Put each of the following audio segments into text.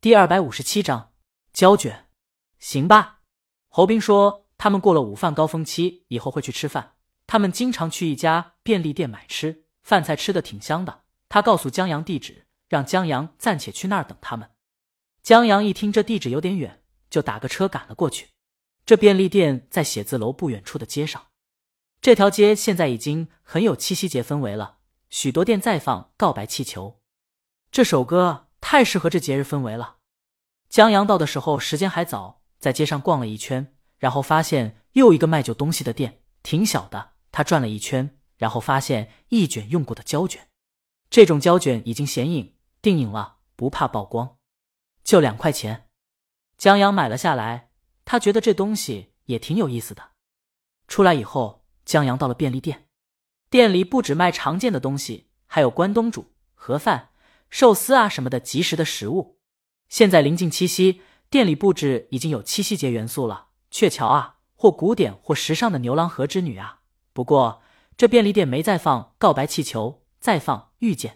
第二百五十七章胶卷。行吧，侯斌说他们过了午饭高峰期以后会去吃饭。他们经常去一家便利店买吃，饭菜吃的挺香的。他告诉江阳地址，让江阳暂且去那儿等他们。江阳一听这地址有点远，就打个车赶了过去。这便利店在写字楼不远处的街上。这条街现在已经很有七夕节氛围了，许多店在放《告白气球》这首歌，太适合这节日氛围了。江阳到的时候时间还早，在街上逛了一圈，然后发现又一个卖旧东西的店，挺小的。他转了一圈，然后发现一卷用过的胶卷，这种胶卷已经显影，定影了，不怕曝光，就两块钱。江阳买了下来，他觉得这东西也挺有意思的。出来以后，江阳到了便利店，店里不止卖常见的东西，还有关东煮、盒饭、寿司啊什么的即食的食物。现在临近七夕，店里布置已经有七夕节元素了。鹊桥啊，或古典或时尚的牛郎和织女啊。不过这便利店没再放《告白气球》，再放《遇见》。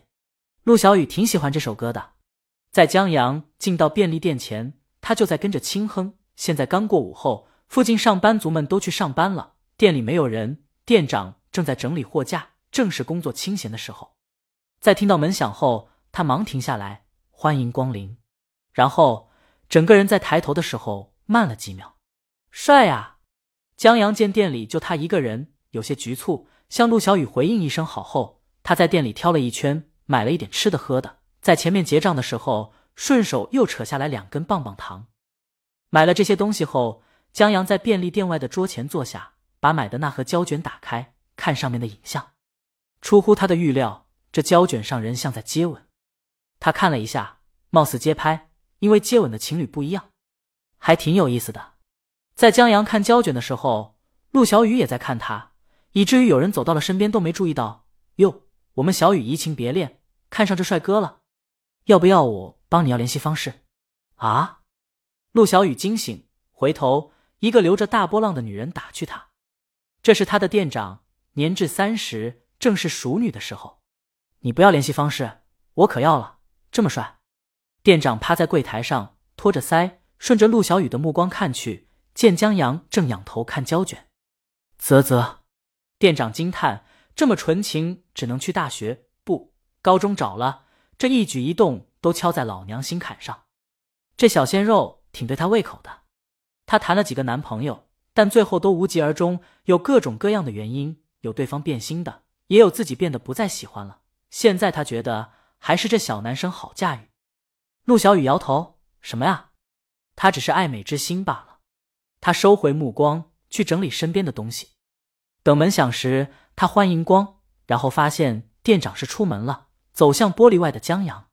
陆小雨挺喜欢这首歌的。在江阳进到便利店前，他就在跟着轻哼。现在刚过午后，附近上班族们都去上班了，店里没有人，店长正在整理货架，正是工作清闲的时候。在听到门响后，他忙停下来，欢迎光临。然后，整个人在抬头的时候慢了几秒。帅呀！江阳见店里就他一个人，有些局促，向陆小雨回应一声好后，他在店里挑了一圈，买了一点吃的喝的。在前面结账的时候，顺手又扯下来两根棒棒糖。买了这些东西后，江阳在便利店外的桌前坐下，把买的那盒胶卷打开，看上面的影像。出乎他的预料，这胶卷上人像在接吻。他看了一下，貌似街拍。因为接吻的情侣不一样，还挺有意思的。在江阳看胶卷的时候，陆小雨也在看他，以至于有人走到了身边都没注意到。哟，我们小雨移情别恋，看上这帅哥了，要不要我帮你要联系方式？啊！陆小雨惊醒，回头，一个留着大波浪的女人打趣他：“这是他的店长，年至三十，正是熟女的时候。你不要联系方式，我可要了，这么帅。”店长趴在柜台上，托着腮，顺着陆小雨的目光看去，见江阳正仰头看胶卷。啧啧，店长惊叹：这么纯情，只能去大学不高中找了。这一举一动都敲在老娘心坎上。这小鲜肉挺对他胃口的。他谈了几个男朋友，但最后都无疾而终，有各种各样的原因，有对方变心的，也有自己变得不再喜欢了。现在他觉得还是这小男生好驾驭。陆小雨摇头：“什么呀？他只是爱美之心罢了。”他收回目光，去整理身边的东西。等门响时，他欢迎光，然后发现店长是出门了，走向玻璃外的江阳。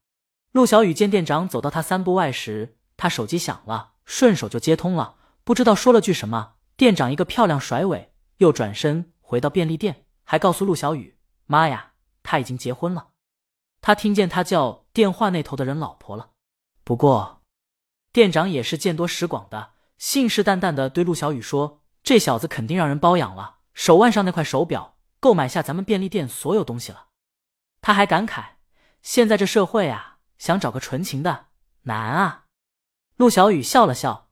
陆小雨见店长走到他三步外时，他手机响了，顺手就接通了，不知道说了句什么。店长一个漂亮甩尾，又转身回到便利店，还告诉陆小雨：“妈呀，他已经结婚了。”他听见他叫电话那头的人老婆了。不过，店长也是见多识广的，信誓旦旦的对陆小雨说：“这小子肯定让人包养了，手腕上那块手表够买下咱们便利店所有东西了。”他还感慨：“现在这社会啊，想找个纯情的难啊。”陆小雨笑了笑，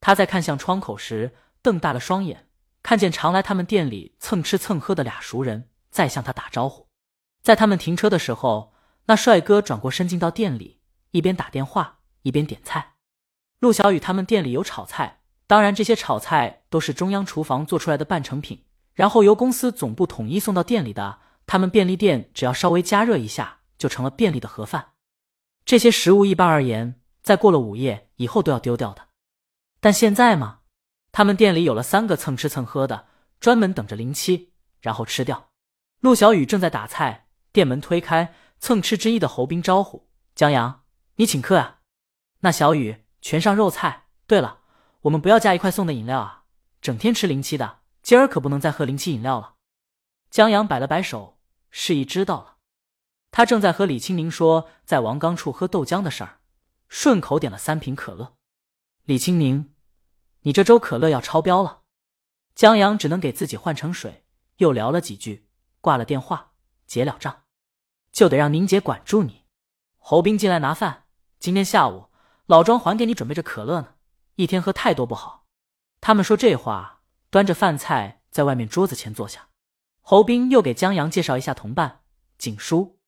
他在看向窗口时瞪大了双眼，看见常来他们店里蹭吃蹭喝的俩熟人在向他打招呼。在他们停车的时候，那帅哥转过身进到店里，一边打电话。一边点菜，陆小雨他们店里有炒菜，当然这些炒菜都是中央厨房做出来的半成品，然后由公司总部统一送到店里的。他们便利店只要稍微加热一下，就成了便利的盒饭。这些食物一般而言，在过了午夜以后都要丢掉的，但现在嘛，他们店里有了三个蹭吃蹭喝的，专门等着临期，然后吃掉。陆小雨正在打菜，店门推开，蹭吃之一的侯斌招呼：“江阳，你请客啊。”那小雨全上肉菜。对了，我们不要加一块送的饮料啊！整天吃零七的，今儿可不能再喝零七饮料了。江阳摆了摆手，示意知道了。他正在和李青宁说在王刚处喝豆浆的事儿，顺口点了三瓶可乐。李青宁，你这周可乐要超标了。江阳只能给自己换成水，又聊了几句，挂了电话，结了账，就得让宁姐管住你。侯斌进来拿饭，今天下午。老庄还给你准备着可乐呢，一天喝太多不好。他们说这话，端着饭菜在外面桌子前坐下。侯斌又给江阳介绍一下同伴景叔，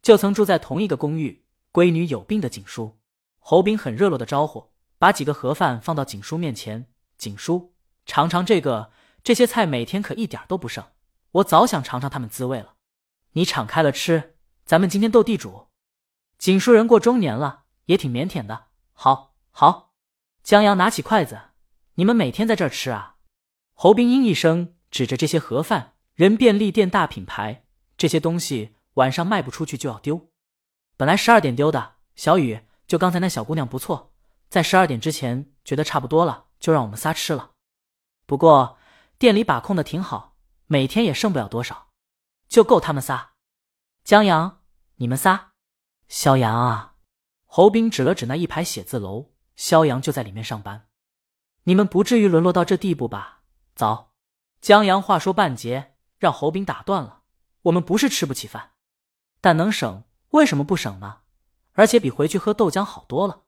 就曾住在同一个公寓，闺女有病的景叔。侯斌很热络的招呼，把几个盒饭放到景叔面前。景叔，尝尝这个，这些菜每天可一点都不剩，我早想尝尝他们滋味了。你敞开了吃，咱们今天斗地主。景叔人过中年了，也挺腼腆的。好，好。江阳拿起筷子，你们每天在这儿吃啊？侯冰应一声，指着这些盒饭。人便利店大品牌，这些东西晚上卖不出去就要丢。本来十二点丢的，小雨就刚才那小姑娘不错，在十二点之前觉得差不多了，就让我们仨吃了。不过店里把控的挺好，每天也剩不了多少，就够他们仨。江阳，你们仨，肖阳啊！侯斌指了指那一排写字楼，肖阳就在里面上班。你们不至于沦落到这地步吧？早。江阳话说半截。让侯斌打断了。我们不是吃不起饭，但能省为什么不省呢？而且比回去喝豆浆好多了。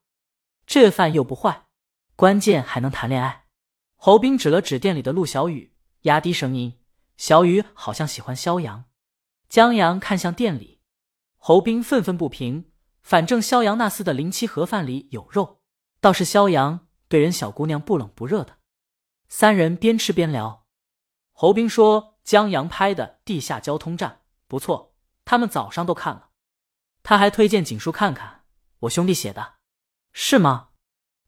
这饭又不坏，关键还能谈恋爱。侯斌指了指店里的陆小雨，压低声音：“小雨好像喜欢肖阳。”江阳看向店里，侯斌愤愤不平。反正肖阳那厮的零七盒饭里有肉，倒是肖阳对人小姑娘不冷不热的。三人边吃边聊，侯斌说。江阳拍的《地下交通站》不错，他们早上都看了。他还推荐景叔看看，我兄弟写的，是吗？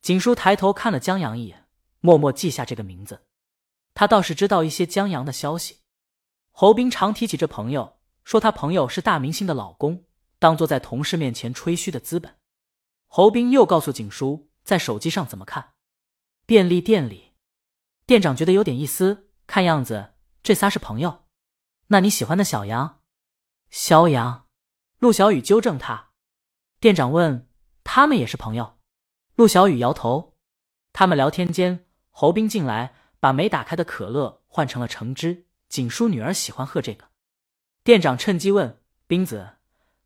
景叔抬头看了江阳一眼，默默记下这个名字。他倒是知道一些江阳的消息。侯斌常提起这朋友，说他朋友是大明星的老公，当做在同事面前吹嘘的资本。侯斌又告诉景叔，在手机上怎么看。便利店里，店长觉得有点意思，看样子。这仨是朋友，那你喜欢的小杨、肖阳、陆小雨纠正他。店长问：“他们也是朋友？”陆小雨摇头。他们聊天间，侯斌进来，把没打开的可乐换成了橙汁。景叔女儿喜欢喝这个。店长趁机问：“冰子，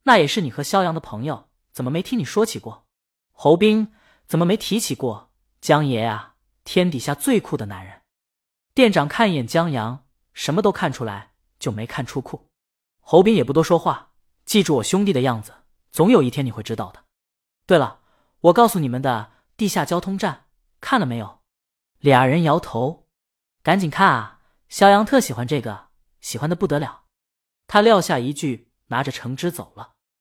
那也是你和肖阳的朋友，怎么没听你说起过？”侯斌怎么没提起过？江爷啊，天底下最酷的男人。店长看一眼江阳。什么都看出来，就没看出酷。侯斌也不多说话，记住我兄弟的样子，总有一天你会知道的。对了，我告诉你们的地下交通站看了没有？俩人摇头，赶紧看啊！肖阳特喜欢这个，喜欢的不得了。他撂下一句，拿着橙汁走了。